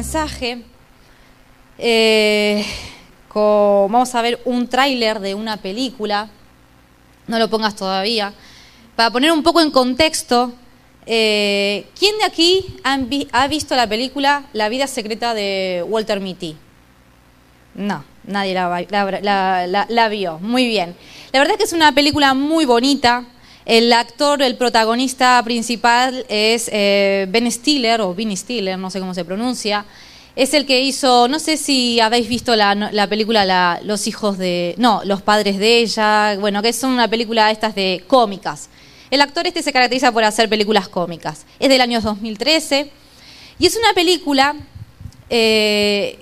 mensaje. Eh, vamos a ver un tráiler de una película. No lo pongas todavía. Para poner un poco en contexto, eh, ¿quién de aquí ha visto la película La vida secreta de Walter Mitty? No, nadie la, vio. Muy bien. La verdad es que es una película muy bonita. El actor, el protagonista principal es eh, Ben Stiller, o Vinny Stiller, no sé cómo se pronuncia. Es el que hizo, no sé si habéis visto la, película Los hijos de, no, Los padres de ella, bueno, que es una película estas de cómicas. El actor este se caracteriza por hacer películas cómicas. Es del año 2013 y es una película eh,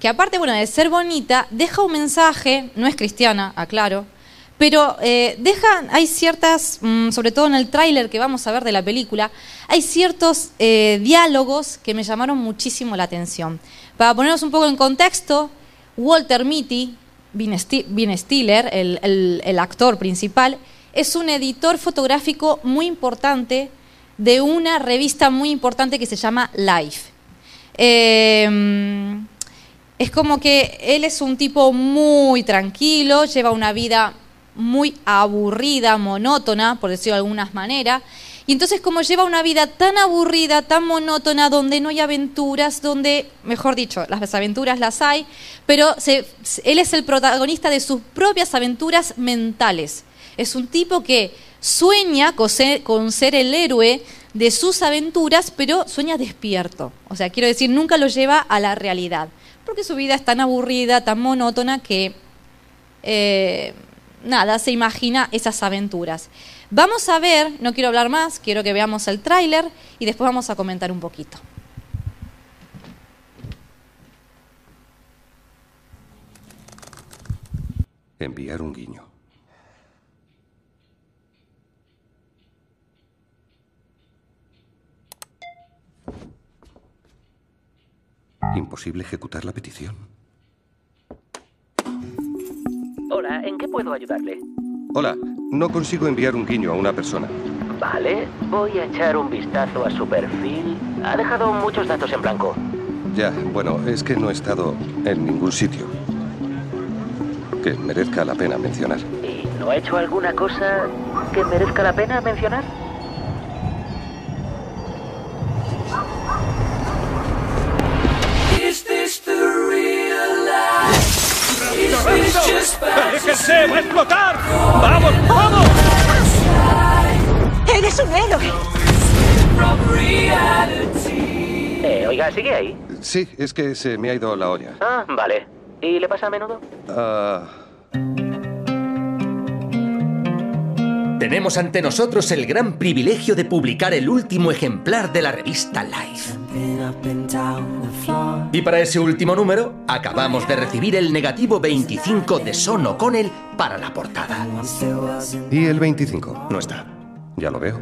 que aparte, bueno, de ser bonita, deja un mensaje, no es cristiana, aclaro, pero eh, hay ciertas, mm, sobre todo en el tráiler que vamos a ver de la película, hay ciertos eh, diálogos que me llamaron muchísimo la atención. Para ponernos un poco en contexto, Walter Mitty, Ben Stiller, el actor principal, es un editor fotográfico muy importante de una revista muy importante que se llama Life. Em, es como que él es un tipo muy tranquilo, lleva una vida muy aburrida, monótona, por decirlo de alguna manera. Y entonces como lleva una vida tan aburrida, tan monótona, donde no hay aventuras, donde, mejor dicho, las aventuras las hay, pero él es el protagonista de sus propias aventuras mentales. Es un tipo que sueña con ser, el héroe de sus aventuras, pero sueña despierto. O sea, quiero decir, nunca lo lleva a la realidad. Porque su vida es tan aburrida, tan monótona que eh, nada, se imagina esas aventuras. Vamos a ver, no quiero hablar más, quiero que veamos el tráiler y después vamos a comentar un poquito. Enviar un guiño. Imposible ejecutar la petición. Hola, ¿en qué puedo ayudarle? Hola, no consigo enviar un guiño a una persona. Vale, voy a echar un vistazo a su perfil. Ha dejado muchos datos en blanco. Ya, bueno, es que no he estado en ningún sitio que merezca la pena mencionar. ¿Y no ha hecho alguna cosa que merezca la pena mencionar? ¡Aléjense! ¡Va a explotar! ¡Vamos, vamos! ¡Eres un héroe! Eh, oiga, ¿sigue ahí? Sí, es que se me ha ido la olla. Ah, vale. ¿Y le pasa a menudo? Ah... Tenemos ante nosotros el gran privilegio de publicar el último ejemplar de la revista Life. Y para ese último número, acabamos de recibir el negativo 25 de Son O'Connell para la portada. ¿Y el 25? No está. Ya lo veo.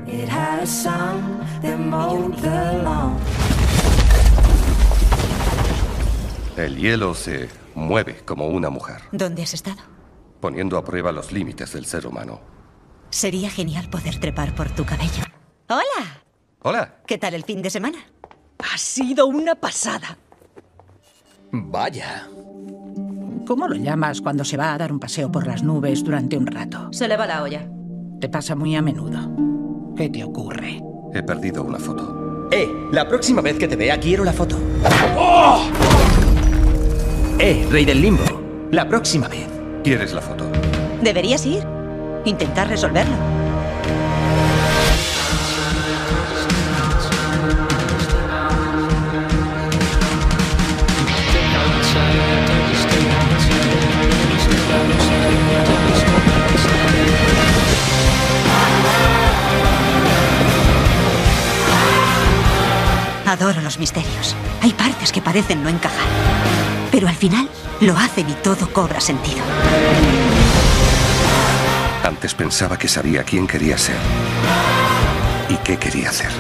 El hielo se mueve como una mujer. ¿Dónde has estado? Poniendo a prueba los límites del ser humano. Sería genial poder trepar por tu cabello. ¡Hola! Hola. ¿Qué tal el fin de semana? Ha sido una pasada. Vaya. ¿Cómo lo llamas cuando se va a dar un paseo por las nubes durante un rato? Se le va la olla. Te pasa muy a menudo. ¿Qué te ocurre? He perdido una foto. Eh, la próxima vez que te vea quiero la foto. ¡Oh! Eh, rey del limbo. La próxima vez. ¿Quieres la foto? Deberías ir. Intentar resolverlo. Adoro los misterios. Hay partes que parecen no encajar. Pero al final lo hacen y todo cobra sentido. Antes pensaba que sabía quién quería ser y qué quería hacer.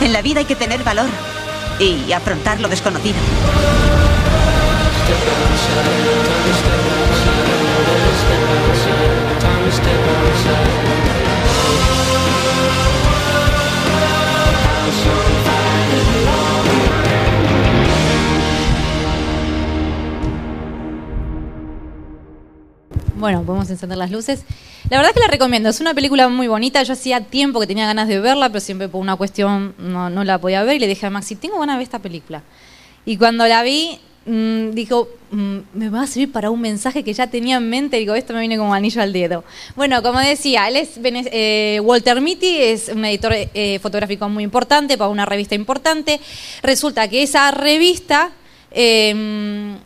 En la vida hay que tener valor y afrontar lo desconocido. Bueno, podemos encender las luces. La verdad que la recomiendo, es una película muy bonita. Yo hacía tiempo que tenía ganas de verla, pero siempre por una cuestión no, la podía ver y le dije a Maxi, tengo ganas de ver esta película. Y cuando la vi, mm, dijo, mm, me va a servir para un mensaje que ya tenía en mente. Digo, esto me viene como anillo al dedo. Bueno, como decía, él es eh, Walter Mitty, es un editor eh, fotográfico muy importante para una revista importante. Resulta que esa revista eh,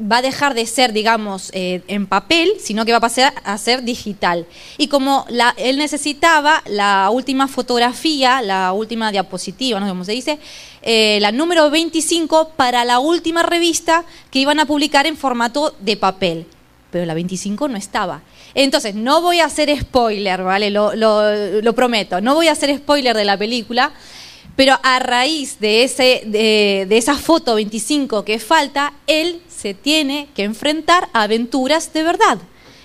va a dejar de ser, digamos, eh, en papel, sino que va a pasar a ser digital. Y como la- él necesitaba la última fotografía, la última diapositiva, no sé cómo se dice, eh, la número 25 para la última revista que iban a publicar en formato de papel. Pero la 25 no estaba. Entonces, no voy a hacer spoiler, ¿vale? Lo, lo- lo prometo. No voy a hacer spoiler de la película, pero a raíz de, ese, de, de esa foto 25 que falta, él se tiene que enfrentar a aventuras de verdad.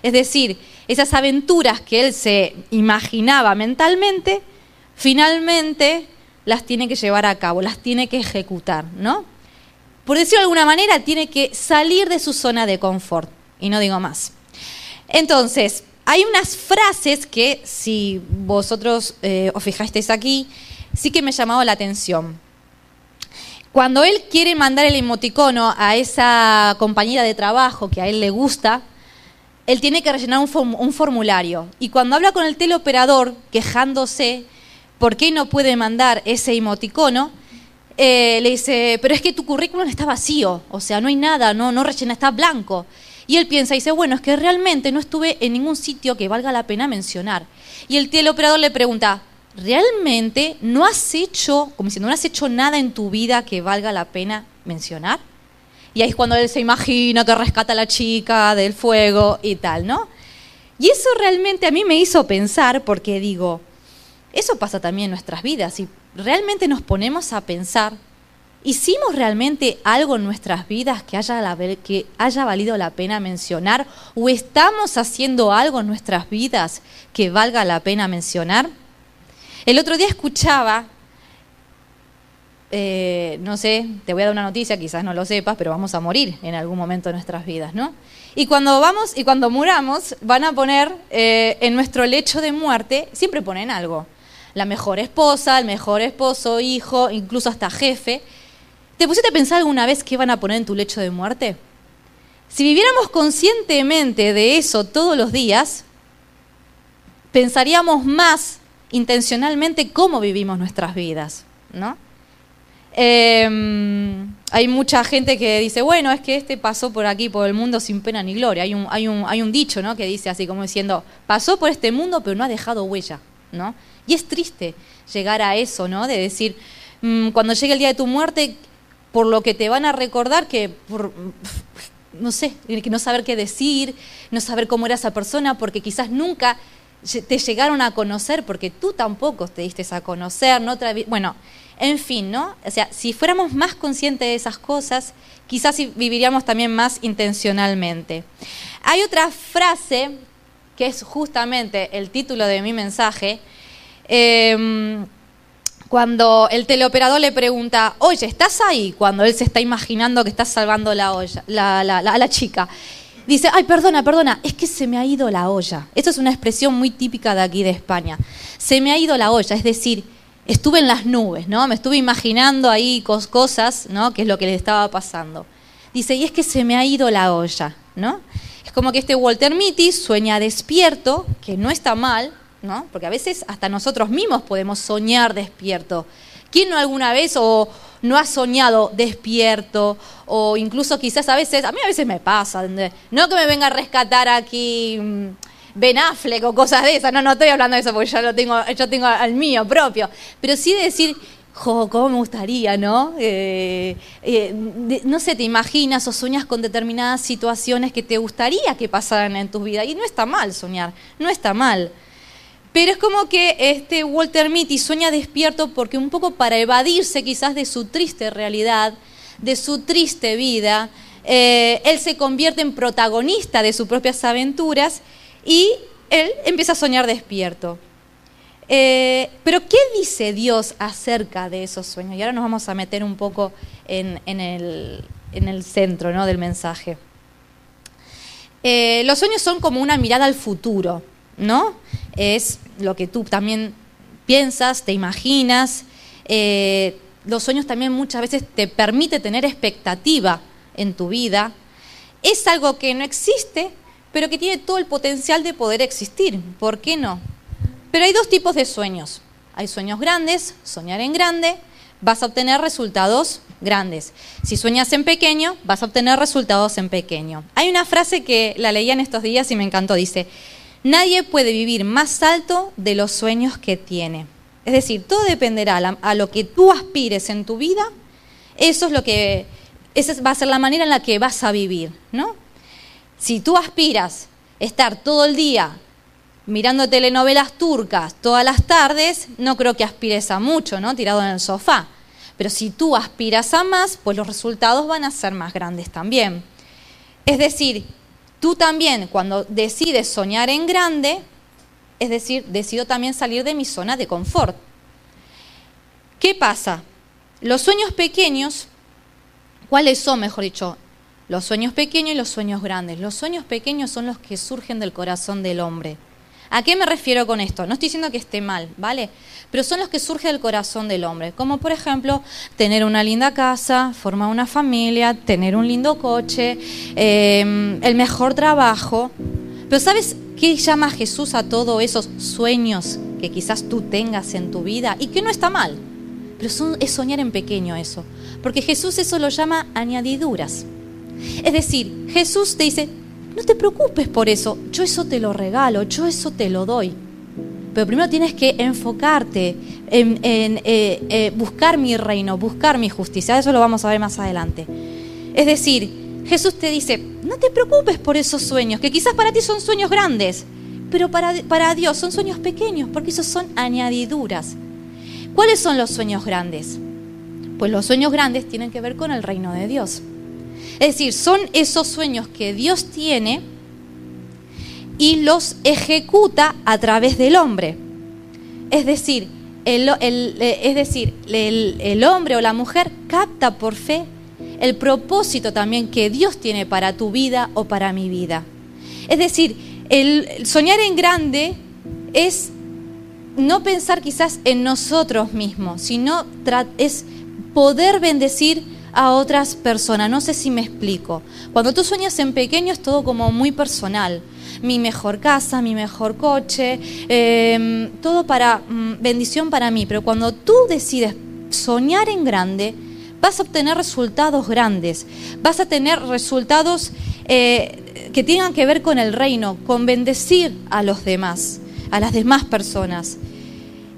Es decir, esas aventuras que él se imaginaba mentalmente, finalmente las tiene que llevar a cabo, las tiene que ejecutar, ¿no? Por decirlo de alguna manera, tiene que salir de su zona de confort. Y no digo más. Entonces, hay unas frases que, si vosotros eh, os fijasteis aquí, sí que me ha llamado la atención. Cuando él quiere mandar el emoticono a esa compañera de trabajo que a él le gusta, él tiene que rellenar un, form- un formulario. Y cuando habla con el teleoperador quejándose por qué no puede mandar ese emoticono, eh, le dice, pero es que tu currículum está vacío, o sea, no hay nada, no, no rellena, está blanco. Y él piensa y dice, bueno, es que realmente no estuve en ningún sitio que valga la pena mencionar. Y el teleoperador le pregunta, ¿realmente no has hecho, como diciendo, no has hecho nada en tu vida que valga la pena mencionar? Y ahí es cuando él se imagina que rescata a la chica del fuego y tal, ¿no? Y eso realmente a mí me hizo pensar, porque digo, eso pasa también en nuestras vidas. Y realmente nos ponemos a pensar, ¿hicimos realmente algo en nuestras vidas que haya, que haya valido la pena mencionar? ¿O estamos haciendo algo en nuestras vidas que valga la pena mencionar? El otro día escuchaba, eh, no sé, te voy a dar una noticia, quizás no lo sepas, pero vamos a morir en algún momento de nuestras vidas, ¿no? Y cuando vamos y cuando muramos, van a poner eh, en nuestro lecho de muerte, siempre ponen algo. La mejor esposa, el mejor esposo, hijo, incluso hasta jefe. ¿Te pusiste a pensar alguna vez qué van a poner en tu lecho de muerte? Si viviéramos conscientemente de eso todos los días, pensaríamos más intencionalmente cómo vivimos nuestras vidas, ¿no? Eh, hay mucha gente que dice, bueno, es que este pasó por aquí, por el mundo sin pena ni gloria. Hay un, hay un, hay un dicho, ¿no? Que dice así como diciendo, pasó por este mundo pero no ha dejado huella, ¿no? Y es triste llegar a eso, ¿no? De decir, mm, cuando llegue el día de tu muerte, por lo que te van a recordar que por, no sé, no saber qué decir, no saber cómo era esa persona, porque quizás nunca te llegaron a conocer, porque tú tampoco te diste a conocer, no bueno, en fin, ¿no? O sea, si fuéramos más conscientes de esas cosas, quizás viviríamos también más intencionalmente. Hay otra frase que es justamente el título de mi mensaje. em, cuando el teleoperador le pregunta, oye, ¿estás ahí? Cuando él se está imaginando que está salvando la olla, la, la- la chica. Dice, ay, perdona, perdona, es que se me ha ido la olla. Esto es una expresión muy típica de aquí de España. Se me ha ido la olla, es decir, estuve en las nubes, ¿no? Me estuve imaginando ahí cos- cosas, ¿no? Que es lo que le estaba pasando. Dice, y es que se me ha ido la olla, ¿no? Es como que este Walter Mitty sueña despierto, que no está mal, ¿no? Porque a veces hasta nosotros mismos podemos soñar despierto. ¿Quién no alguna vez o no ha soñado despierto? O incluso quizás a veces, a mí a veces me pasa, no que me venga a rescatar aquí mm, Ben Affleck o cosas de esas, no, no estoy hablando de eso porque ya lo tengo, yo tengo al mío propio, pero sí de decir, jo, cómo me gustaría, ¿no? Eh, eh, no sé, te imaginas o sueñas con determinadas situaciones que te gustaría que pasaran en tu vida y no está mal soñar, no está mal. Pero es como que este Walter Mitty sueña despierto porque un poco para evadirse quizás de su triste realidad, de su triste vida, eh, él se convierte en protagonista de sus propias aventuras y él empieza a soñar despierto. Eh, pero ¿qué dice Dios acerca de esos sueños? Y ahora nos vamos a meter un poco en, el centro ¿no? del mensaje. Eh, los sueños son como una mirada al futuro, ¿no? Es lo que tú también piensas, te imaginas. Eh, los sueños también muchas veces te permite tener expectativa en tu vida. Es algo que no existe, pero que tiene todo el potencial de poder existir. ¿Por qué no? Pero hay dos tipos de sueños. Hay sueños grandes, soñar en grande, vas a obtener resultados grandes. Si sueñas en pequeño, vas a obtener resultados en pequeño. Hay una frase que la leía en estos días y me encantó. Dice, nadie puede vivir más alto de los sueños que tiene. Es decir, todo dependerá a lo que tú aspires en tu vida. Eso es lo que, esa va a ser la manera en la que vas a vivir, ¿no? Si tú aspiras estar todo el día mirando telenovelas turcas todas las tardes, no creo que aspires a mucho, ¿no? Tirado en el sofá. Pero si tú aspiras a más, pues los resultados van a ser más grandes también. Es decir, tú también cuando decides soñar en grande, es decir, decido también salir de mi zona de confort. ¿Qué pasa? Los sueños pequeños, ¿cuáles son, mejor dicho? Los sueños pequeños y los sueños grandes. Los sueños pequeños son los que surgen del corazón del hombre. ¿A qué me refiero con esto? No estoy diciendo que esté mal, ¿vale? Pero son los que surgen del corazón del hombre, como por ejemplo tener una linda casa, formar una familia, tener un lindo coche, em, el mejor trabajo. Pero ¿sabes qué llama Jesús a todos esos sueños que quizás tú tengas en tu vida y que no está mal? Pero es soñar en pequeño eso, porque Jesús eso lo llama añadiduras. Es decir, Jesús te dice, no te preocupes por eso, yo eso te lo regalo, yo eso te lo doy. Pero primero tienes que enfocarte en, eh, eh, buscar mi reino, buscar mi justicia. Eso lo vamos a ver más adelante. Es decir, Jesús te dice, no te preocupes por esos sueños, que quizás para ti son sueños grandes, pero para, para Dios son sueños pequeños, porque esos son añadiduras. ¿Cuáles son los sueños grandes? Pues los sueños grandes tienen que ver con el reino de Dios. Es decir, son esos sueños que Dios tiene y los ejecuta a través del hombre. Es decir, el, eh, es decir, el, hombre o la mujer capta por fe el propósito también que Dios tiene para tu vida o para mi vida. Es decir, el soñar en grande es no pensar quizás en nosotros mismos, sino es poder bendecir a otras personas. No sé si me explico. Cuando tú sueñas en pequeño es todo como muy personal. Mi mejor casa, mi mejor coche, em, todo para mm, bendición para mí. Pero cuando tú decides soñar en grande, vas a obtener resultados grandes. Vas a tener resultados eh, que tengan que ver con el reino, con bendecir a los demás, a las demás personas.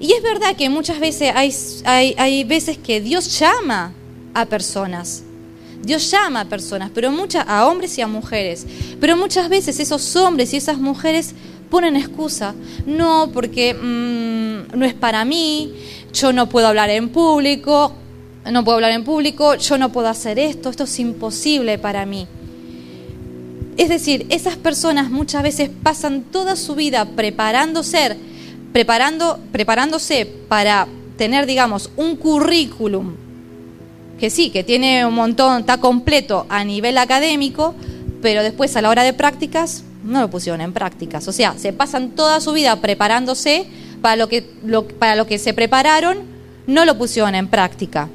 Y es verdad que muchas veces hay, hay, hay veces que Dios llama a personas. Dios llama a personas, pero muchas, a hombres y a mujeres. Pero muchas veces esos hombres y esas mujeres ponen excusa. No, porque mm, no es para mí, yo no puedo hablar en público, no puedo hablar en público, yo no puedo hacer esto, esto es imposible para mí. Es decir, esas personas muchas veces pasan toda su vida preparándose, preparando, preparándose para tener, digamos, un currículum que sí, que tiene un montón, está completo a nivel académico, pero después a la hora de prácticas no lo pusieron en prácticas. O sea, se pasan toda su vida preparándose para lo que, para lo que se prepararon, no lo pusieron en práctica.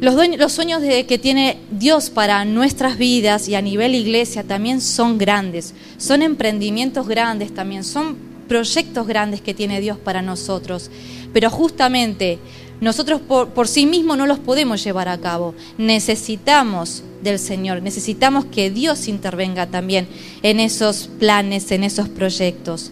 Los, los sueños de, que tiene Dios para nuestras vidas y a nivel iglesia también son grandes, son emprendimientos grandes también, son proyectos grandes que tiene Dios para nosotros. Pero justamente nosotros por, sí mismos no los podemos llevar a cabo. Necesitamos del Señor, necesitamos que Dios intervenga también en esos planes, en esos proyectos.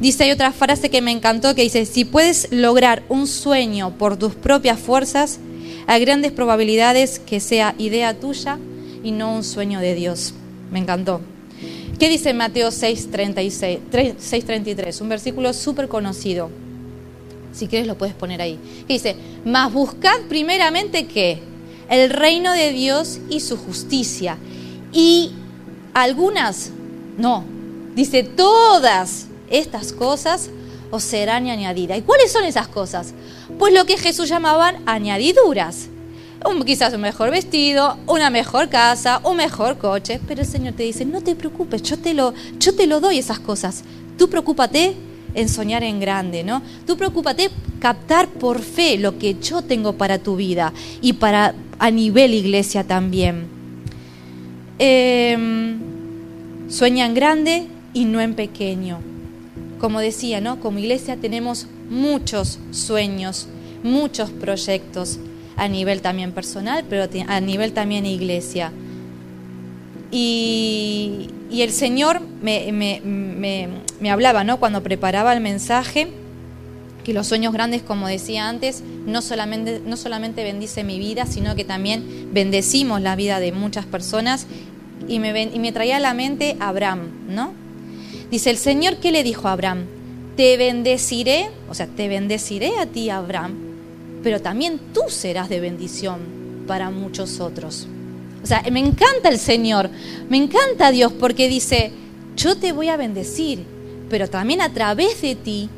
Dice, hay otra frase que me encantó que dice, si puedes lograr un sueño por tus propias fuerzas, hay grandes probabilidades que sea idea tuya y no un sueño de Dios. Me encantó. ¿Qué dice Mateo 6:33? Un versículo súper conocido. Si quieres lo puedes poner ahí. dice, mas buscad primeramente qué? El reino de Dios y su justicia. Y algunas, no, dice, todas estas cosas os serán añadidas. ¿Y cuáles son esas cosas? Pues lo que Jesús llamaban añadiduras. un, quizás un mejor vestido, una mejor casa, un mejor coche, pero el Señor te dice, no te preocupes, yo te lo, yo te lo doy esas cosas. Tú preocúpate en soñar en grande, ¿no? Tú preocúpate captar por fe lo que yo tengo para tu vida y para a nivel iglesia también. Em, sueña en grande y no en pequeño. Como decía, ¿no? Como iglesia tenemos muchos sueños, muchos proyectos a nivel también personal, pero a nivel también iglesia. Y, el Señor me, me, hablaba, ¿no? Cuando preparaba el mensaje, que los sueños grandes, como decía antes, no solamente, no solamente bendice mi vida, sino que también bendecimos la vida de muchas personas. Y me, y me traía a la mente Abraham, ¿no? Dice el Señor, ¿qué le dijo a Abraham? Te bendeciré, o sea, te bendeciré a ti, Abraham, pero también tú serás de bendición para muchos otros. Me encanta el Señor, me encanta Dios porque dice, yo te voy a bendecir, pero también a través de ti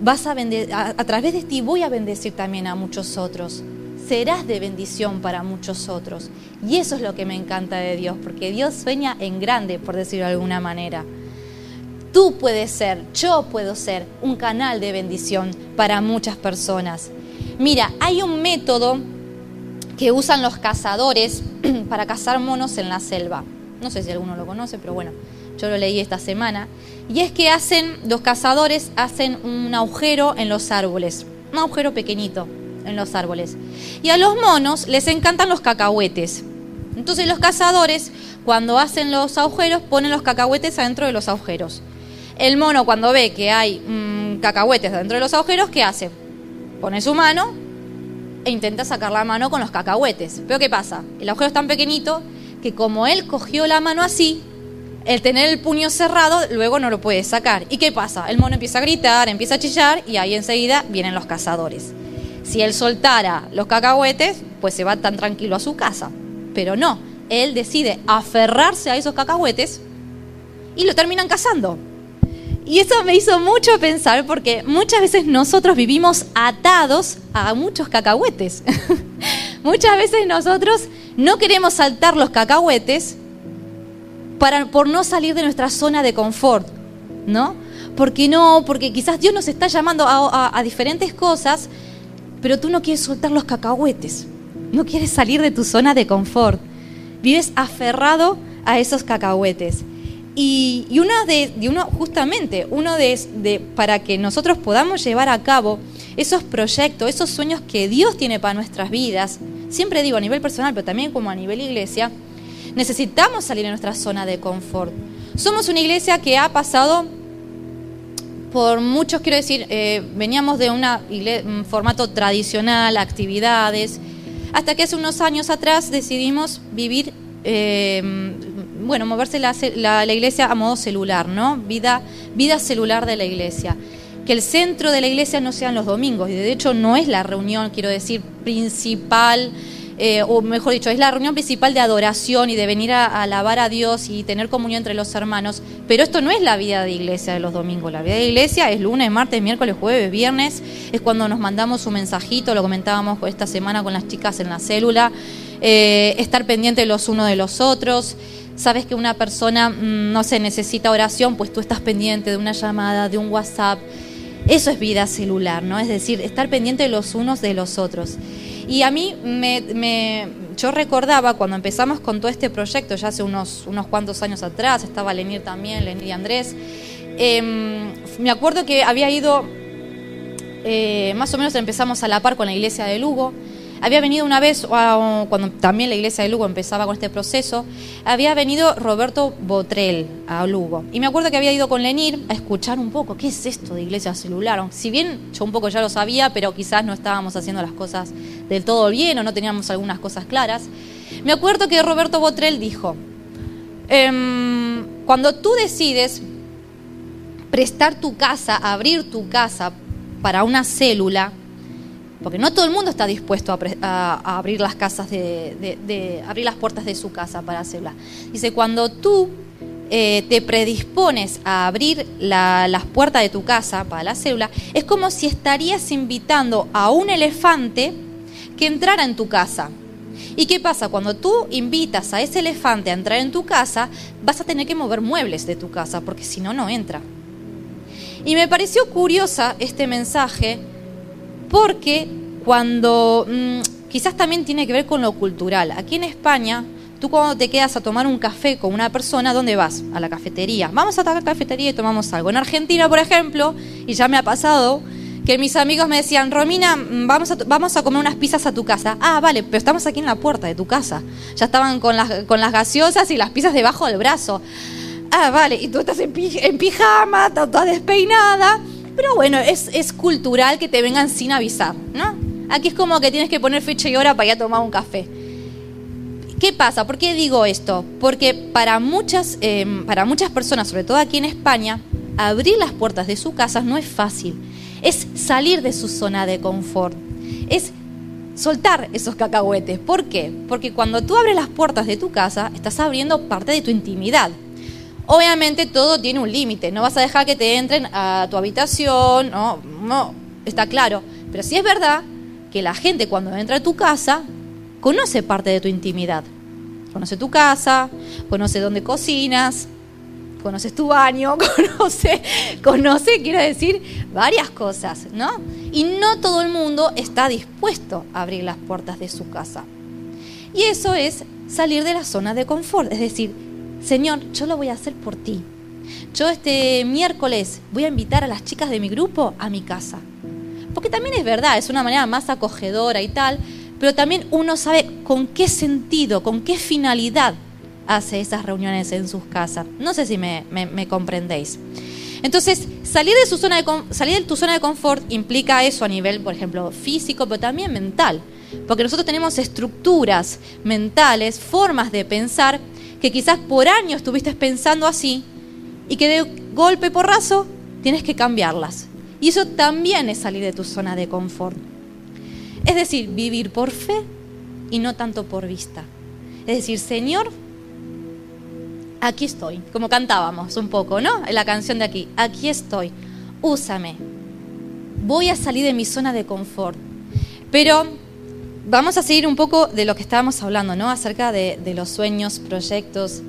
vas a, a, través de ti voy a bendecir también a muchos otros. Serás de bendición para muchos otros. Y eso es lo que me encanta de Dios, porque Dios sueña en grande, por decirlo de alguna manera. Tú puedes ser, yo puedo ser un canal de bendición para muchas personas. Mira, hay un método que usan los cazadores para cazar monos en la selva. No sé si alguno lo conoce, pero bueno, yo lo leí esta semana. Y es que hacen, los cazadores hacen un agujero en los árboles, un agujero pequeñito en los árboles. Y a los monos les encantan los cacahuetes. Entonces los cazadores, cuando hacen los agujeros, ponen los cacahuetes adentro de los agujeros. El mono cuando ve que hay mm, cacahuetes dentro de los agujeros, ¿qué hace? Pone su mano e intenta sacar la mano con los cacahuetes. Pero ¿qué pasa? El agujero es tan pequeñito que como él cogió la mano así, el tener el puño cerrado luego no lo puede sacar. ¿Y qué pasa? El mono empieza a gritar, empieza a chillar y ahí enseguida vienen los cazadores. Si él soltara los cacahuetes, pues se va tan tranquilo a su casa. Pero no, él decide aferrarse a esos cacahuetes y lo terminan cazando. Y eso me hizo mucho pensar porque muchas veces nosotros vivimos atados a muchos cacahuetes. muchas veces nosotros no queremos saltar los cacahuetes para, por no salir de nuestra zona de confort, ¿no? Porque no, porque quizás Dios nos está llamando a, a diferentes cosas, pero tú no quieres soltar los cacahuetes, no quieres salir de tu zona de confort. Vives aferrado a esos cacahuetes. Y, una de, uno, justamente, uno de, para que nosotros podamos llevar a cabo esos proyectos, esos sueños que Dios tiene para nuestras vidas, siempre digo a nivel personal, pero también como a nivel iglesia, necesitamos salir de nuestra zona de confort. Somos una iglesia que ha pasado por muchos, quiero decir, eh, veníamos de un formato tradicional, actividades, hasta que hace unos años atrás decidimos vivir eh, bueno, moverse la, la, iglesia a modo celular, ¿no? Vida, vida celular de la iglesia. Que el centro de la iglesia no sean los domingos, y de hecho no es la reunión, quiero decir, principal, eh, o mejor dicho, es la reunión principal de adoración y de venir a, alabar a Dios y tener comunión entre los hermanos, pero esto no es la vida de iglesia de los domingos, la vida de iglesia es lunes, martes, miércoles, jueves, viernes, es cuando nos mandamos un mensajito, lo comentábamos esta semana con las chicas en la célula, eh, estar pendientes los unos de los otros, sabes que una persona, mm, no se necesita oración, pues tú estás pendiente de una llamada, de un WhatsApp. Eso es vida celular, ¿no? Es decir, estar pendiente de los unos de los otros. Y a mí me, yo recordaba cuando empezamos con todo este proyecto, ya hace unos, unos cuantos años atrás, estaba Lenir también, Lenir y Andrés, em, me acuerdo que había ido, eh, más o menos empezamos a la par con la iglesia de Lugo, había venido una vez, cuando también la iglesia de Lugo empezaba con este proceso, había venido Roberto Botrel a Lugo. Y me acuerdo que había ido con Lenir a escuchar un poco, ¿qué es esto de iglesia celular? Si bien yo un poco ya lo sabía, pero quizás no estábamos haciendo las cosas del todo bien o no teníamos algunas cosas claras. Me acuerdo que Roberto Botrel dijo, em, cuando tú decides prestar tu casa, abrir tu casa para una célula, porque no todo el mundo está dispuesto a, abrir las casas de, abrir las puertas de su casa para hacerla. Dice, cuando tú eh, te predispones a abrir las puertas de tu casa para la célula, es como si estarías invitando a un elefante que entrara en tu casa. ¿Y qué pasa? Cuando tú invitas a ese elefante a entrar en tu casa, vas a tener que mover muebles de tu casa, porque si no, no entra. Y me pareció curiosa este mensaje porque cuando mm, quizás también tiene que ver con lo cultural. Aquí en España, tú cuando te quedas a tomar un café con una persona, ¿dónde vas? A la cafetería. Vamos a la cafetería y tomamos algo. En Argentina, por ejemplo, y ya me ha pasado, que mis amigos me decían, Romina, mm, vamos a, vamos a comer unas pizzas a tu casa. Ah, vale, pero estamos aquí en la puerta de tu casa. Ya estaban con las, con las gaseosas y las pizzas debajo del brazo. Ah, vale, y tú estás en, pijama, toda despeinada. Pero bueno, es, es cultural que te vengan sin avisar, ¿no? Aquí es como que tienes que poner fecha y hora para ir a tomar un café. ¿Qué pasa? ¿Por qué digo esto? Porque para muchas, em, para muchas personas, sobre todo aquí en España, abrir las puertas de su casa no es fácil es salir de su zona de confort, es soltar esos cacahuetes. ¿Por qué? Porque cuando tú abres las puertas de tu casa, estás abriendo parte de tu intimidad. Obviamente todo tiene un límite, no vas a dejar que te entren a tu habitación, no, no, está claro. Pero sí es verdad que la gente cuando entra a tu casa conoce parte de tu intimidad. Conoce tu casa, conoce dónde cocinas, conoces tu baño, conoce, conoce, quiero decir, varias cosas, ¿no? Y no todo el mundo está dispuesto a abrir las puertas de su casa. Y eso es salir de la zona de confort, es decir, Señor, yo lo voy a hacer por ti. Yo este miércoles voy a invitar a las chicas de mi grupo a mi casa. Porque también es verdad, es una manera más acogedora y tal, pero también uno sabe con qué sentido, con qué finalidad hace esas reuniones en sus casas. No sé si me, comprendéis. Entonces, salir de, su zona de, salir de tu zona de confort implica eso a nivel, por ejemplo, físico, pero también mental. Porque nosotros tenemos estructuras mentales, formas de pensar, que quizás por años estuviste pensando así y que de golpe porrazo tienes que cambiarlas. Y eso también es salir de tu zona de confort. Es decir, vivir por fe y no tanto por vista. Es decir, Señor, aquí estoy, como cantábamos un poco, ¿no? En la canción de aquí, aquí estoy, úsame. Voy a salir de mi zona de confort. Pero vamos a seguir un poco de lo que estábamos hablando, ¿no? Acerca de, los sueños, proyectos.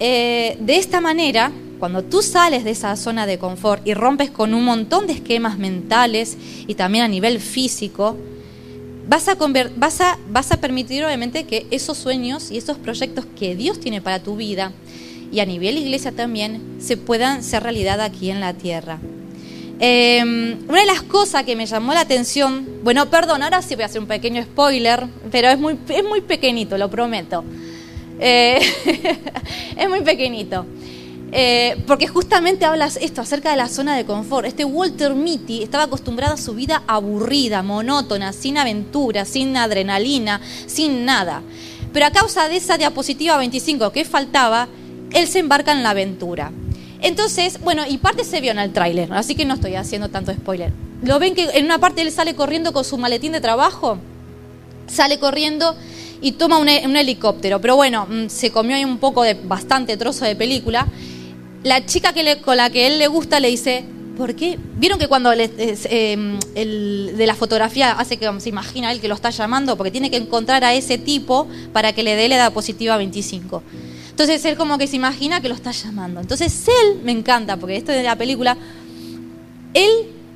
Eh, de esta manera, cuando tú sales de esa zona de confort y rompes con un montón de esquemas mentales y también a nivel físico, vas a, vas, a, vas a permitir obviamente que esos sueños y esos proyectos que Dios tiene para tu vida y a nivel iglesia también se puedan ser realidad aquí en la tierra. Em, una de las cosas que me llamó la atención, bueno, perdón, ahora sí voy a hacer un pequeño spoiler, pero es muy, es muy pequeñito, lo prometo. Eh, es muy pequeñito. Eh, porque justamente hablas esto acerca de la zona de confort. Este Walter Mitty estaba acostumbrado a su vida aburrida, monótona, sin aventura, sin adrenalina, sin nada. Pero a causa de esa diapositiva 25 que faltaba, él se embarca en la aventura. Entonces, bueno, y parte se vio en el tráiler, así que no estoy haciendo tanto spoiler. Lo ven que en una parte él sale corriendo con su maletín de trabajo, sale corriendo y toma un, helicóptero, pero bueno, mm, se comió ahí un poco de bastante trozo de película la chica que le, con la que él le gusta le dice, ¿por qué? Vieron que cuando em, el de la fotografía hace que se imagina él que lo está llamando porque tiene que encontrar a ese tipo para que le dé la edad positiva 25. Entonces él como que se imagina que lo está llamando. Entonces él, me encanta, porque esto de la película, él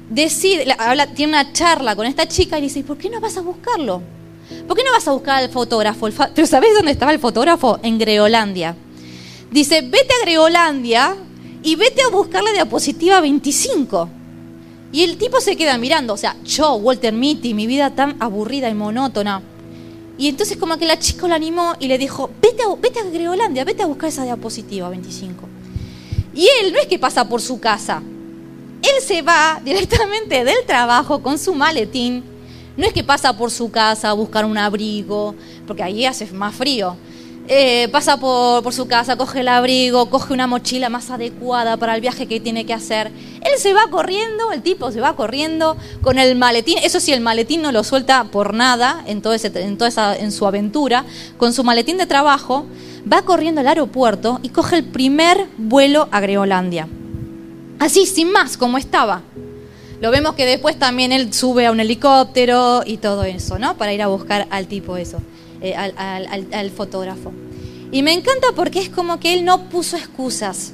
decide, habla, tiene una charla con esta chica y dice, ¿por qué no vas a buscarlo? ¿Por qué no vas a buscar al fotógrafo? Pero ¿sabés dónde estaba el fotógrafo? En Greolandia. Dice, vete a Greolandia y vete a buscar la diapositiva 25. Y el tipo se queda mirando, o sea, yo, Walter Mitty, mi vida tan aburrida y monótona. Y entonces como que la chica lo animó y le dijo, vete a, vete a Greolandia, vete a buscar esa diapositiva 25. Y él no es que pasa por su casa, él se va directamente del trabajo con su maletín. No es que pasa por su casa a buscar un abrigo, porque ahí hace más frío. Eh, pasa por, su casa, coge el abrigo, coge una mochila más adecuada para el viaje que tiene que hacer. Él se va corriendo, el tipo se va corriendo con el maletín. Eso sí, el maletín no lo suelta por nada en, todo ese, en, toda esa, en su aventura. Con su maletín de trabajo, va corriendo al aeropuerto y coge el primer vuelo a Greolandia. Así, sin más, como estaba. Lo vemos que después también él sube a un helicóptero y todo eso, ¿no? Para ir a buscar al tipo eso, eh, al, al- al fotógrafo. Y me encanta porque es como que él no puso excusas.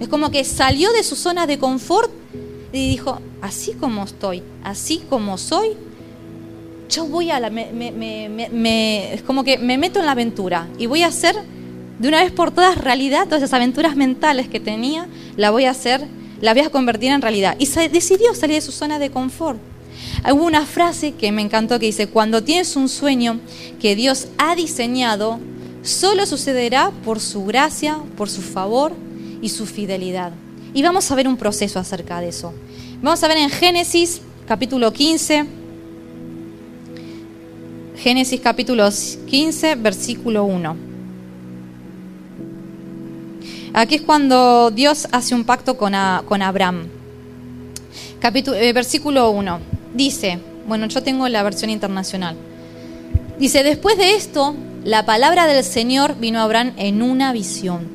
Es como que salió de su zona de confort y dijo, así como estoy, así como soy, yo voy a la... me- me- me- me- es como que me meto en la aventura y voy a hacer de una vez por todas realidad todas esas aventuras mentales que tenía, la voy a hacer, la voy a convertir en realidad. Y decidió salir de su zona de confort. Hubo una frase que me encantó que dice, cuando tienes un sueño que Dios ha diseñado, solo sucederá por su gracia, por su favor y su fidelidad. Y vamos a ver un proceso acerca de eso. Vamos a ver en Génesis capítulo 15, Génesis capítulo 15, versículo 1. Aquí es cuando Dios hace un pacto con, con Abraham. Eh, versículo 1. Dice, bueno, yo tengo la versión internacional. Dice, después de esto, la palabra del Señor vino a Abraham en una visión.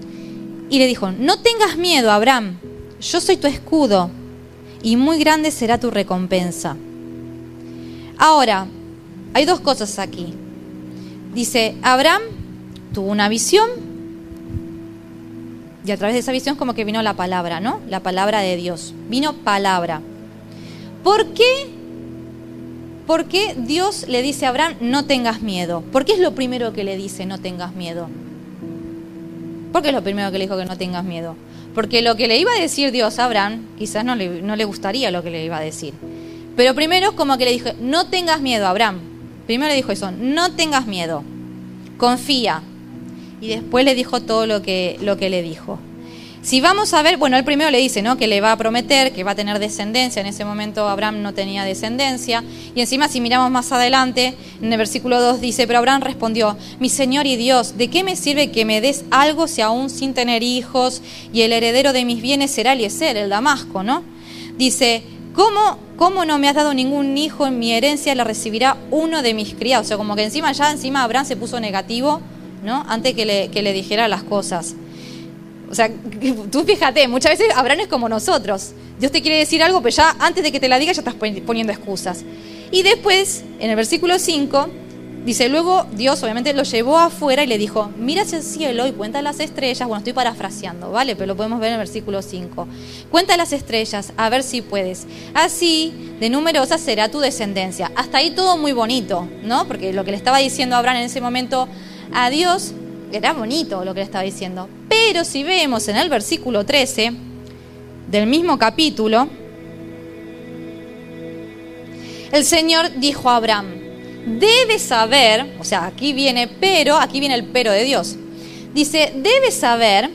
Y le dijo, no tengas miedo, Abraham, yo soy tu escudo, y muy grande será tu recompensa. Ahora, hay dos cosas aquí. Dice, Abraham tuvo una visión, y a través de esa visión como que vino la palabra, ¿no? La palabra de Dios. Vino palabra. ¿Por qué? ¿Por qué Dios le dice a Abraham, no tengas miedo? ¿Por qué es lo primero que le dice, no tengas miedo? ¿Por qué es lo primero que le dijo que no tengas miedo? Porque lo que le iba a decir Dios a Abraham, quizás no le, no le gustaría lo que le iba a decir. Pero primero es como que le dijo, no tengas miedo, Abraham. Primero le dijo eso, no tengas miedo, confía. Y después le dijo todo lo que, lo que le dijo. Si vamos a ver, bueno, él primero le dice, ¿no? Que le va a prometer, que va a tener descendencia. En ese momento Abraham no tenía descendencia. Y encima, si miramos más adelante, en el versículo 2 dice, pero Abraham respondió, mi Señor y Dios, ¿de qué me sirve que me des algo si aún sin tener hijos y el heredero de mis bienes será Eliezer, el Damasco, ¿no? Dice, ¿cómo, ¿cómo no me has dado ningún hijo en mi herencia? La recibirá uno de mis criados. O sea, como que encima ya encima Abraham se puso negativo, ¿no? Antes que le, que le dijera las cosas. O sea, tú fíjate, muchas veces Abraham es como nosotros. Dios te quiere decir algo, pero ya antes de que te la diga ya estás pon- poniendo excusas. Y después, en el versículo 5, dice, luego Dios obviamente lo llevó afuera y le dijo, mira hacia el cielo y cuenta las estrellas. Bueno, estoy parafraseando, ¿vale? Pero lo podemos ver en el versículo 5. Cuenta las estrellas, a ver si puedes. Así, de numerosa será tu descendencia. Hasta ahí todo muy bonito, ¿no? Porque lo que le estaba diciendo Abraham en ese momento a Dios era bonito lo que le estaba diciendo. Pero si vemos en el versículo 13 del mismo capítulo, el Señor dijo a Abraham, debes saber, o sea, aquí viene pero, aquí viene el pero de Dios. Dice, debes saber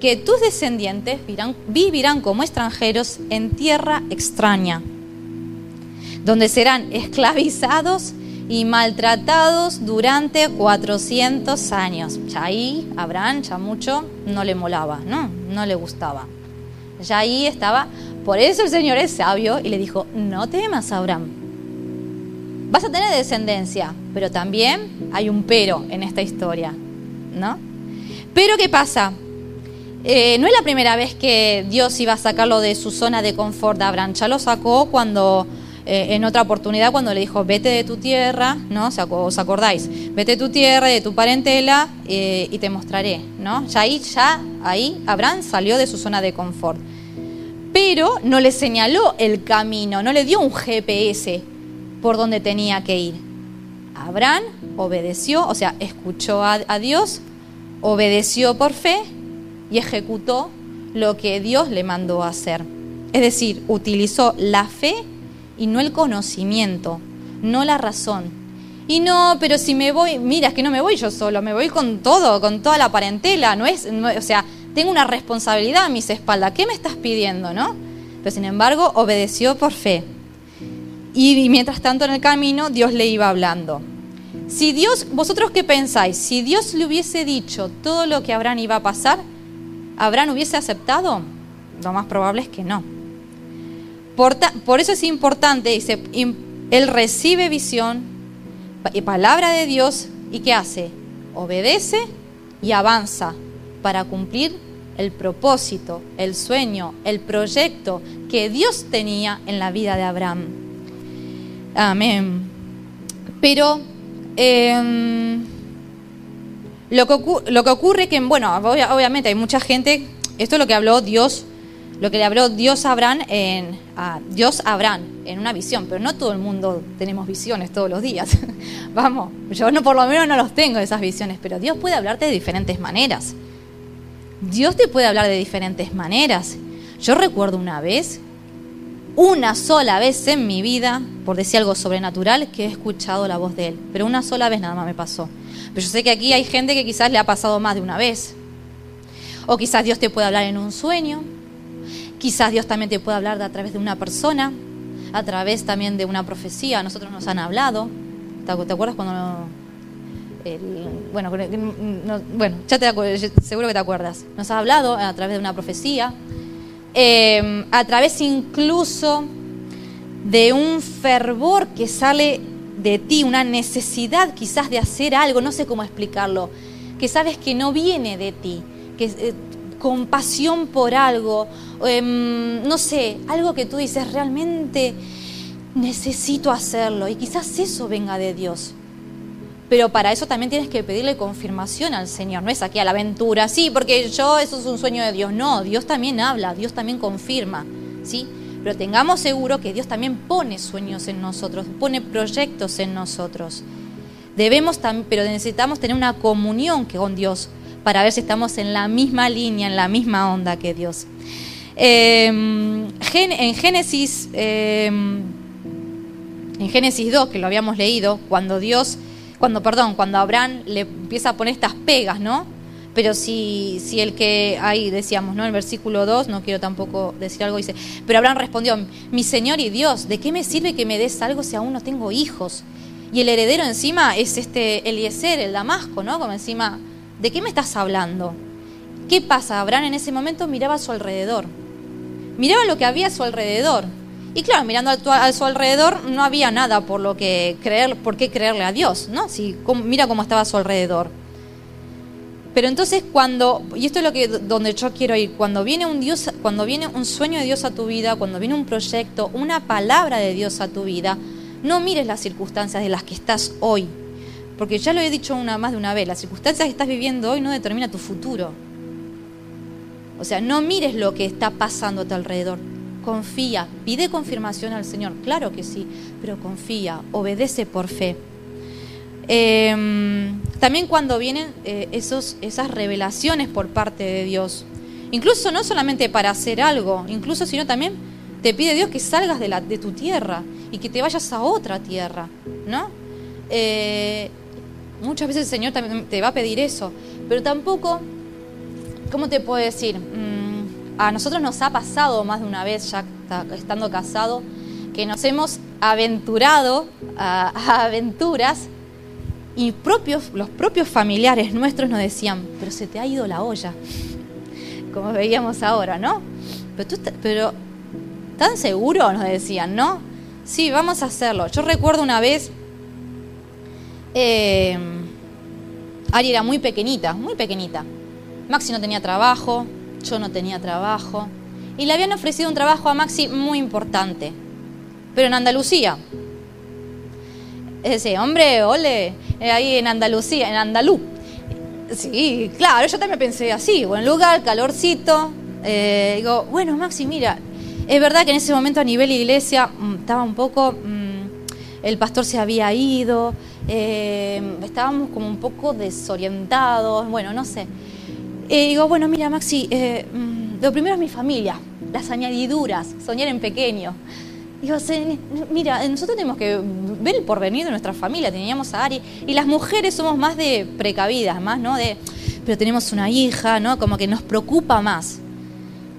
que tus descendientes vivirán, vivirán como extranjeros en tierra extraña, donde serán esclavizados y maltratados durante 400 años. Ya ahí Abraham ya mucho no le molaba, ¿no? No le gustaba. Ya ahí estaba. Por eso el Señor es sabio y le dijo, no temas, Abraham. Vas a tener descendencia, pero también hay un pero en esta historia, ¿no? Pero ¿qué pasa? Eh, no es la primera vez que Dios iba a sacarlo de su zona de confort de Abraham. Ya lo sacó cuando eh, en otra oportunidad cuando le dijo, vete de tu tierra, ¿no? ¿Se ac- ¿Os acordáis? Vete de tu tierra, de tu parentela eh, y te mostraré, ¿no? Ya ahí, ya ahí Abraham salió de su zona de confort. Pero no le señaló el camino, no le dio un GPS por donde tenía que ir. Abraham obedeció, o sea, escuchó a, Dios, obedeció por fe y ejecutó lo que Dios le mandó hacer. Es decir, utilizó la fe y no el conocimiento, no la razón. Y no, pero si me voy, mira, es que no me voy yo solo, me voy con todo, con toda la parentela, no es, no- o sea, tengo una responsabilidad a mis espaldas. ¿Qué me estás pidiendo, no? Pero sin embargo, obedeció por fe. Y, mientras tanto en el camino Dios le iba hablando. Si Dios, vosotros qué pensáis, si Dios le hubiese dicho todo lo que Abraham iba a pasar, ¿Abraham hubiese aceptado? Lo más probable es que no. Por, eso es importante, dice, él recibe visión y palabra de Dios y ¿qué hace? Obedece y avanza para cumplir el propósito, el sueño, el proyecto que Dios tenía en la vida de Abraham. Amén. Pero em, lo, que lo que ocurre que, bueno, obviamente hay mucha gente, esto es lo que habló Dios lo que le habló Dios a Abraham en Dios en una visión, pero no todo el mundo tenemos visiones todos los días. Vamos, yo no por lo menos no los tengo esas visiones, pero Dios puede hablarte de diferentes maneras. Dios te puede hablar de diferentes maneras. Yo recuerdo una vez, una sola vez en mi vida, por decir algo sobrenatural, que he escuchado la voz de Él. Pero una sola vez nada más me pasó. Pero yo sé que aquí hay gente que quizás le ha pasado más de una vez. O quizás Dios te puede hablar en un sueño. Quizás Dios también te pueda hablar a través de una persona, a través también de una profecía. A nosotros nos han hablado. ¿Te, acuerdas cuando... bueno, bueno, ya te seguro que te acuerdas. Nos ha hablado a través de una profecía, em, a través incluso de un fervor que sale de ti, una necesidad quizás de hacer algo, no sé cómo explicarlo, que sabes que no viene de ti, que eh, compasión por algo, em, no sé, algo que tú dices, realmente necesito hacerlo y quizás eso venga de Dios. Pero para eso también tienes que pedirle confirmación al Señor, no es aquí a la aventura, sí, porque yo eso es un sueño de Dios, no, Dios también habla, Dios también confirma, ¿sí? Pero tengamos seguro que Dios también pone sueños en nosotros, pone proyectos en nosotros. Debemos, pero necesitamos tener una comunión con Dios para ver si estamos en la misma línea, en la misma onda que Dios. Em, en Génesis, em, en Génesis 2, que lo habíamos leído, cuando Dios, cuando, perdón, cuando Abraham le empieza a poner estas pegas, ¿no? Pero si, si el que ahí decíamos, ¿no? El versículo 2, no quiero tampoco decir algo, dice, pero Abraham respondió, mi Señor y Dios, ¿de qué me sirve que me des algo si aún no tengo hijos? Y el heredero encima es este Eliezer, el Damasco, ¿no? Como encima ¿de qué me estás hablando? ¿Qué pasa? Abraham en ese momento miraba a su alrededor. Miraba lo que había a su alrededor. Y claro, mirando a, su alrededor no había nada por lo que creer, por qué creerle a Dios, ¿no? Mira cómo estaba a su alrededor. Pero entonces cuando, y esto es lo que donde yo quiero ir, cuando viene un Dios, cuando viene un sueño de Dios a tu vida, cuando viene un proyecto, una palabra de Dios a tu vida, no mires las circunstancias de las que estás hoy, porque ya lo he dicho una, más de una vez, las circunstancias que estás viviendo hoy no determinan tu futuro. O sea, no mires lo que está pasando a tu alrededor. Confía, pide confirmación al Señor, claro que sí, pero confía, obedece por fe. Em, también cuando vienen eh, esos, esas revelaciones por parte de Dios, incluso no solamente para hacer algo, incluso sino también te pide Dios que salgas de tu tierra y que te vayas a otra tierra, ¿no? Eh, Muchas veces el Señor también te va a pedir eso, pero tampoco, ¿cómo te puedo decir? Mm, a nosotros nos ha pasado más de una vez, ya estando casado, que nos hemos aventurado a, aventuras y los propios familiares nuestros nos decían, pero se te ha ido la olla, como veíamos ahora, ¿no? Pero, tú, pero ¿tan seguro? Nos decían, ¿no? Sí, vamos a hacerlo. Yo recuerdo una vez eh, Ari era muy pequeñita, muy pequeñita. Maxi no tenía trabajo, yo no tenía trabajo. Y le habían ofrecido un trabajo a Maxi muy importante, pero en Andalucía. Ese hombre, ole, eh, ahí en Andalucía, en Andalú. Sí, claro, yo también pensé así, buen lugar, calorcito. Eh, digo, bueno, Maxi, mira, es verdad que en ese momento a nivel iglesia mm, estaba un poco, mm, el pastor se había ido, eh, estábamos como un poco desorientados, bueno, no sé. Y digo, bueno, mira, Maxi, eh, mm, lo primero es mi familia, las añadiduras, soñar en pequeño. Digo, mira, nosotros tenemos que ver el porvenir de nuestra familia, teníamos a Ari, y las mujeres somos más de precavidas, más, ¿no? De, pero tenemos una hija, ¿no? Como que nos preocupa más.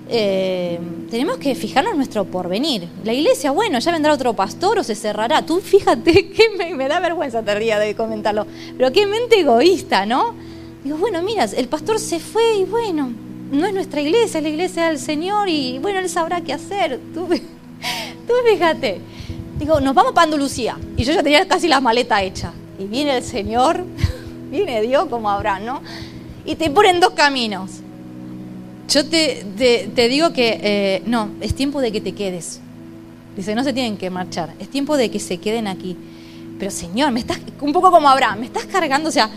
Eh, tenemos que fijarnos en nuestro porvenir. La iglesia, bueno, ya vendrá otro pastor o se cerrará. Tú fíjate que me, da vergüenza te ría de comentarlo, pero qué mente egoísta, ¿no? Digo, bueno, mira, el pastor se fue y bueno, no es nuestra iglesia, es la iglesia del Señor y bueno, él sabrá qué hacer. Tú, tú fíjate. Digo, nos vamos para Andalucía. Y yo ya tenía casi la maleta hecha. Y viene el Señor, viene Dios como Abraham, ¿no? Y te ponen dos caminos yo te, te- digo que eh, no, es tiempo de que te quedes. Dice, no se tienen que marchar, es tiempo de que se queden aquí. Pero Señor, me estás, un poco como Abraham, me estás cargando, o sea,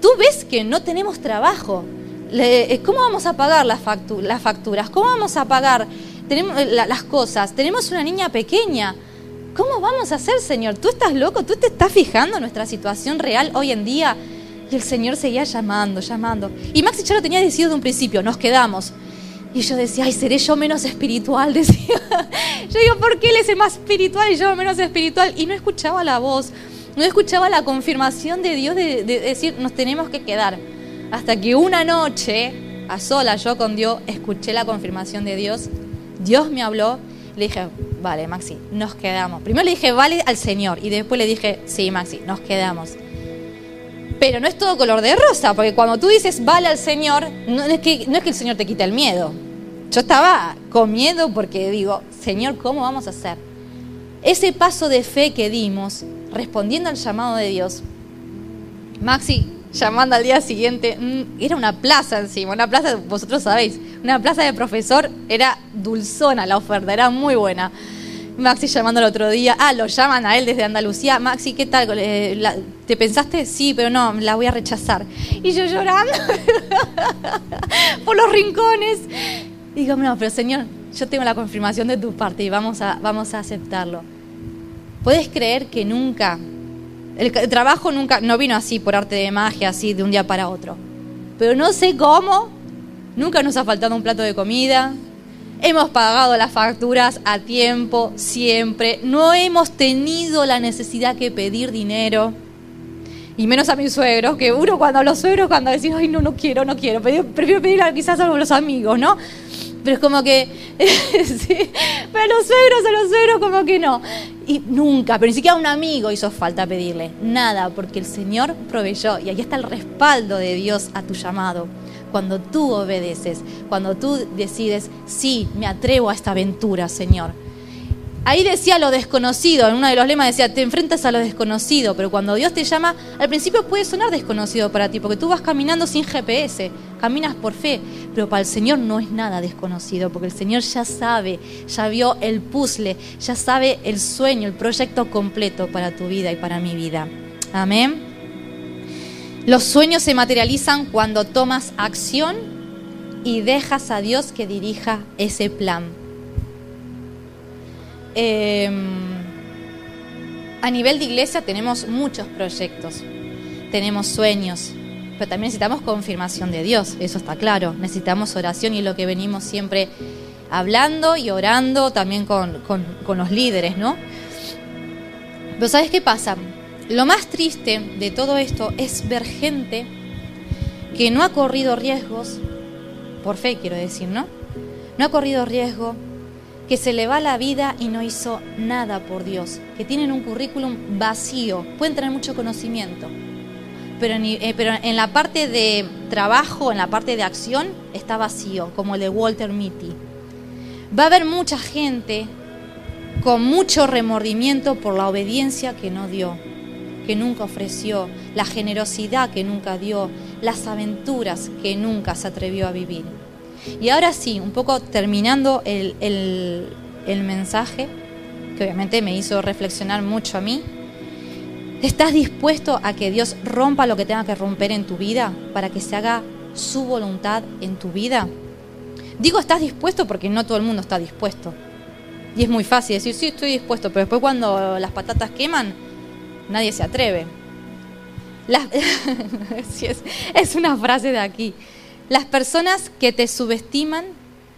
tú ves que no tenemos trabajo. Eh, ¿Cómo vamos a pagar las, factu- las facturas? ¿Cómo vamos a pagar eh, la- las cosas? Tenemos una niña pequeña. ¿Cómo vamos a hacer, Señor? ¿Tú estás loco? ¿Tú te estás fijando en nuestra situación real hoy en día? Y el Señor seguía llamando, llamando. Y Maxi ya lo tenía decidido de un principio, nos quedamos. Y yo decía, ay, seré yo menos espiritual, decía. Yo digo, ¿por qué él es el más espiritual y yo menos espiritual? Y no escuchaba la voz, no escuchaba la confirmación de Dios de, de decir, nos tenemos que quedar. Hasta que una noche, a solas, yo con Dios, escuché la confirmación de Dios. Dios me habló, le dije, vale, Maxi, nos quedamos. Primero le dije, vale al Señor, y después le dije, sí, Maxi, nos quedamos. Pero no es todo color de rosa, porque cuando tú dices vale al Señor, no es que, no es que el Señor te quite el miedo. Yo estaba con miedo porque digo, Señor, ¿cómo vamos a hacer? Ese paso de fe que dimos, respondiendo al llamado de Dios, Maxi llamando al día siguiente, mm, era una plaza encima, una plaza, vosotros sabéis, una plaza de profesor, era dulzona la oferta, era muy buena. Maxi llamando el otro día, ah, lo llaman a él desde Andalucía, Maxi, ¿qué tal? Eh, ¿Te pensaste? Sí, pero no, la voy a rechazar. Y yo llorando por los rincones. Y digo, no, pero Señor, yo tengo la confirmación de tu parte y vamos a, vamos a aceptarlo. ¿Puedes creer que nunca, el, el trabajo nunca, no vino así por arte de magia, así de un día para otro? Pero no sé cómo, nunca nos ha faltado un plato de comida, hemos pagado las facturas a tiempo, siempre, no hemos tenido la necesidad que pedir dinero. Y menos a mis suegros, que uno cuando a los suegros, cuando decís, ay, no, no quiero, no quiero, prefiero, pedir quizás a los amigos, ¿no? Pero es como que, sí, pero a los suegros, a los suegros, como que no. Y nunca, pero ni siquiera a un amigo hizo falta pedirle, nada, porque el Señor proveyó. Y ahí está el respaldo de Dios a tu llamado. Cuando tú obedeces, cuando tú decides, sí, me atrevo a esta aventura, Señor. Ahí decía lo desconocido, en uno de los lemas decía, te enfrentas a lo desconocido, pero cuando Dios te llama, al principio puede sonar desconocido para ti, porque tú vas caminando sin GPS, caminas por fe, pero para el Señor no es nada desconocido, porque el Señor ya sabe, ya vio el puzzle, ya sabe el sueño, el proyecto completo para tu vida y para mi vida. Amén. Los sueños se materializan cuando tomas acción y dejas a Dios que dirija ese plan. Eh, a nivel de iglesia tenemos muchos proyectos, tenemos sueños, pero también necesitamos confirmación de Dios, eso está claro. Necesitamos oración y lo que venimos siempre hablando y orando también con, con- con los líderes, ¿no? Pero ¿sabes qué pasa? Lo más triste de todo esto es ver gente que no ha corrido riesgos, por fe quiero decir, ¿no? No ha corrido riesgo, que se le va la vida y no hizo nada por Dios, que tienen un currículum vacío, pueden tener mucho conocimiento, pero, ni- eh, pero en la parte de trabajo, en la parte de acción, está vacío, como el de Walter Mitty. Va a haber mucha gente con mucho remordimiento por la obediencia que no dio, que nunca ofreció, la generosidad que nunca dio, las aventuras que nunca se atrevió a vivir. Y ahora sí, un poco terminando el, el- el mensaje, que obviamente me hizo reflexionar mucho a mí, ¿estás dispuesto a que Dios rompa lo que tenga que romper en tu vida para que se haga su voluntad en tu vida? Digo, estás dispuesto porque no todo el mundo está dispuesto. Y es muy fácil decir, sí, estoy dispuesto, pero después cuando las patatas queman, nadie se atreve. Es una frase de aquí. Las personas que te subestiman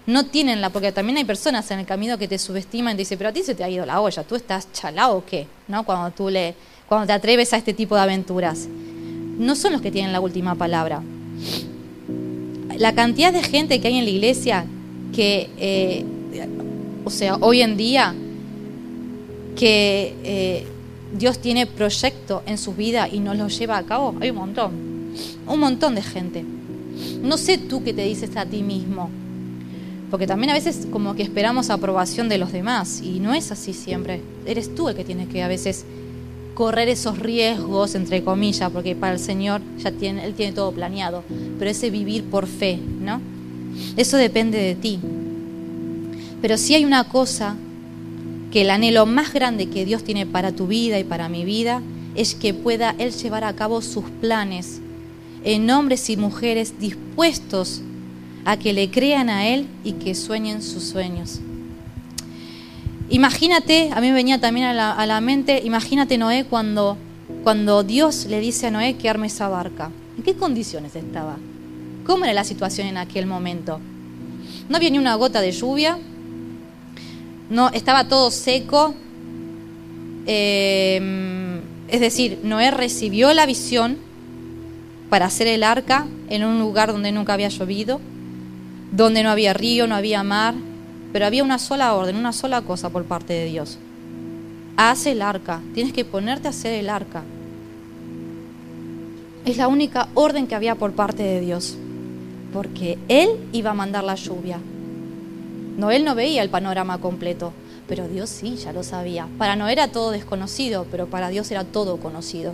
no tienen la, porque también hay personas en el camino que te subestiman y te dicen, pero a ti se te ha ido la olla, tú estás chalado o qué, ¿no? Cuando tú le, cuando te atreves a este tipo de aventuras. No son los que tienen la última palabra. La cantidad de gente que hay en la iglesia que, eh, o sea, hoy en día, que eh, Dios tiene proyecto en su vida y no lo lleva a cabo, hay un montón, un montón de gente. No sé tú qué te dices a ti mismo, porque también a veces como que esperamos aprobación de los demás y no es así siempre. Eres tú el que tienes que a veces correr esos riesgos, entre comillas, porque para el Señor ya tiene, Él tiene todo planeado, pero ese vivir por fe, ¿no? Eso depende de ti. Pero si hay una cosa que el anhelo más grande que Dios tiene para tu vida y para mi vida es que pueda Él llevar a cabo sus planes en hombres y mujeres dispuestos a que le crean a Él y que sueñen sus sueños. Imagínate, a mí me venía también a la, a la mente, imagínate Noé cuando, cuando Dios le dice a Noé que arme esa barca. ¿En qué condiciones estaba? ¿Cómo era la situación en aquel momento? No había ni una gota de lluvia, no, estaba todo seco. Eh, es decir, Noé recibió la visión para hacer el arca en un lugar donde nunca había llovido, donde no había río, no había mar, pero había una sola orden, una sola cosa por parte de Dios. Haz el arca, tienes que ponerte a hacer el arca. Es la única orden que había por parte de Dios, porque Él iba a mandar la lluvia. No, él no veía el panorama completo, pero Dios sí, ya lo sabía. Para no era todo desconocido, pero para Dios era todo conocido.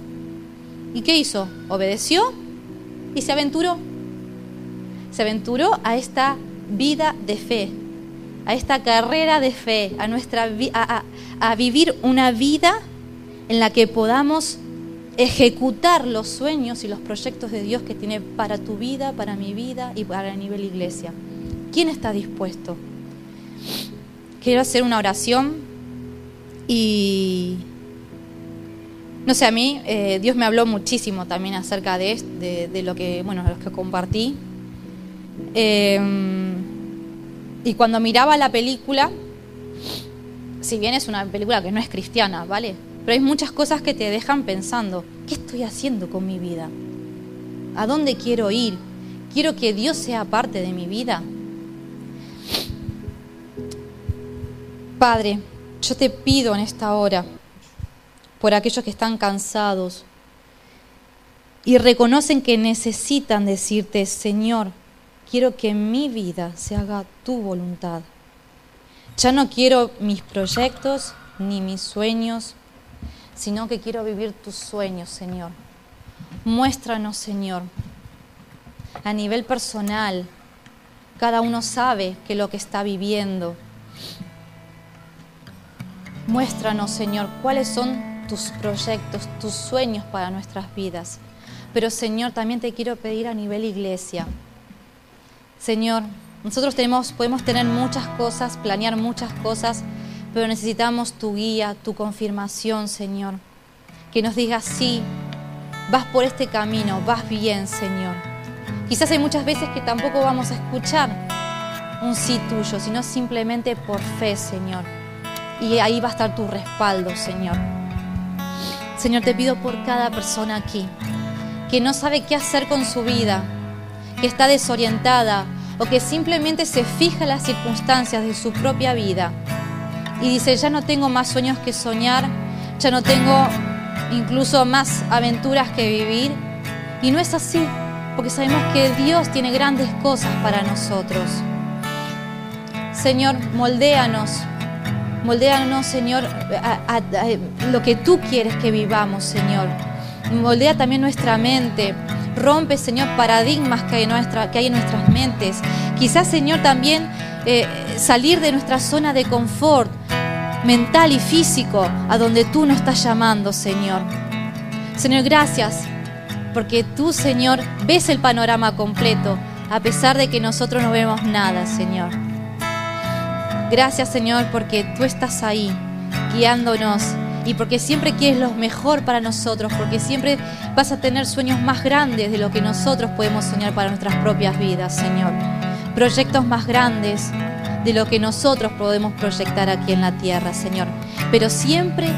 ¿Y qué hizo? Obedeció y se aventuró. Se aventuró a esta vida de fe, a esta carrera de fe, a, nuestra, a, a, a vivir una vida en la que podamos ejecutar los sueños y los proyectos de Dios que tiene para tu vida, para mi vida y para el nivel iglesia. ¿Quién está dispuesto? Quiero hacer una oración y no sé, a mí eh, Dios me habló muchísimo también acerca de, de, de lo que, bueno, los que compartí. Eh, y cuando miraba la película, si bien es una película que no es cristiana, ¿vale? Pero hay muchas cosas que te dejan pensando, ¿qué estoy haciendo con mi vida? ¿A dónde quiero ir? ¿Quiero que Dios sea parte de mi vida? Padre, yo te pido en esta hora por aquellos que están cansados y reconocen que necesitan decirte, Señor, quiero que en mi vida se haga tu voluntad. Ya no quiero mis proyectos ni mis sueños, sino que quiero vivir tus sueños, Señor. Muéstranos, Señor, a nivel personal. Cada uno sabe que lo que está viviendo. Muéstranos, Señor, cuáles son tus proyectos, tus sueños para nuestras vidas. Pero, Señor, también te quiero pedir a nivel iglesia. Señor, nosotros podemos tener muchas cosas, planear muchas cosas, pero necesitamos tu guía, tu confirmación, Señor. Que nos digas, sí, vas por este camino, vas bien, Señor. Quizás hay muchas veces que tampoco vamos a escuchar un sí tuyo, sino simplemente por fe, Señor. Y ahí va a estar tu respaldo, Señor. Señor, te pido por cada persona aquí que no sabe qué hacer con su vida, que está desorientada o que simplemente se fija en las circunstancias de su propia vida y dice, ya no tengo más sueños que soñar, ya no tengo incluso más aventuras que vivir. Y no es así, porque sabemos que Dios tiene grandes cosas para nosotros. Señor, moldéanos, moldéanos, Señor, lo que tú quieres que vivamos, Señor. Moldea también nuestra mente. Rompe, Señor, paradigmas que hay, en que hay en nuestras mentes. Quizás, Señor, también eh, salir de nuestra zona de confort mental y físico a donde tú nos estás llamando, Señor. Señor, gracias porque tú, Señor, ves el panorama completo a pesar de que nosotros no vemos nada, Señor. Gracias, Señor, porque tú estás ahí guiándonos y porque siempre quieres lo mejor para nosotros, porque siempre vas a tener sueños más grandes de lo que nosotros podemos soñar para nuestras propias vidas, Señor. Proyectos más grandes de lo que nosotros podemos proyectar aquí en la tierra, Señor. Pero siempre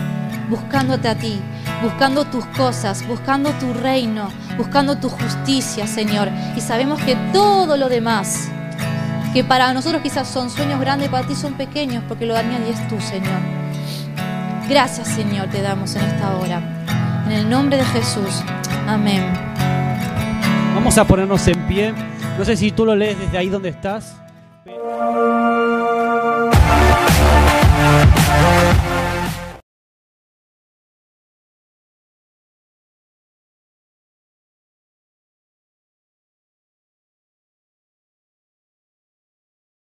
buscándote a ti, buscando tus cosas, buscando tu reino, buscando tu justicia, Señor. Y sabemos que todo lo demás, que para nosotros quizás son sueños grandes, para ti son pequeños, porque lo añades tú, Señor. Gracias, Señor, te damos en esta hora. En el nombre de Jesús. Amén. Vamos a ponernos en pie. No sé si tú lo lees desde ahí donde estás.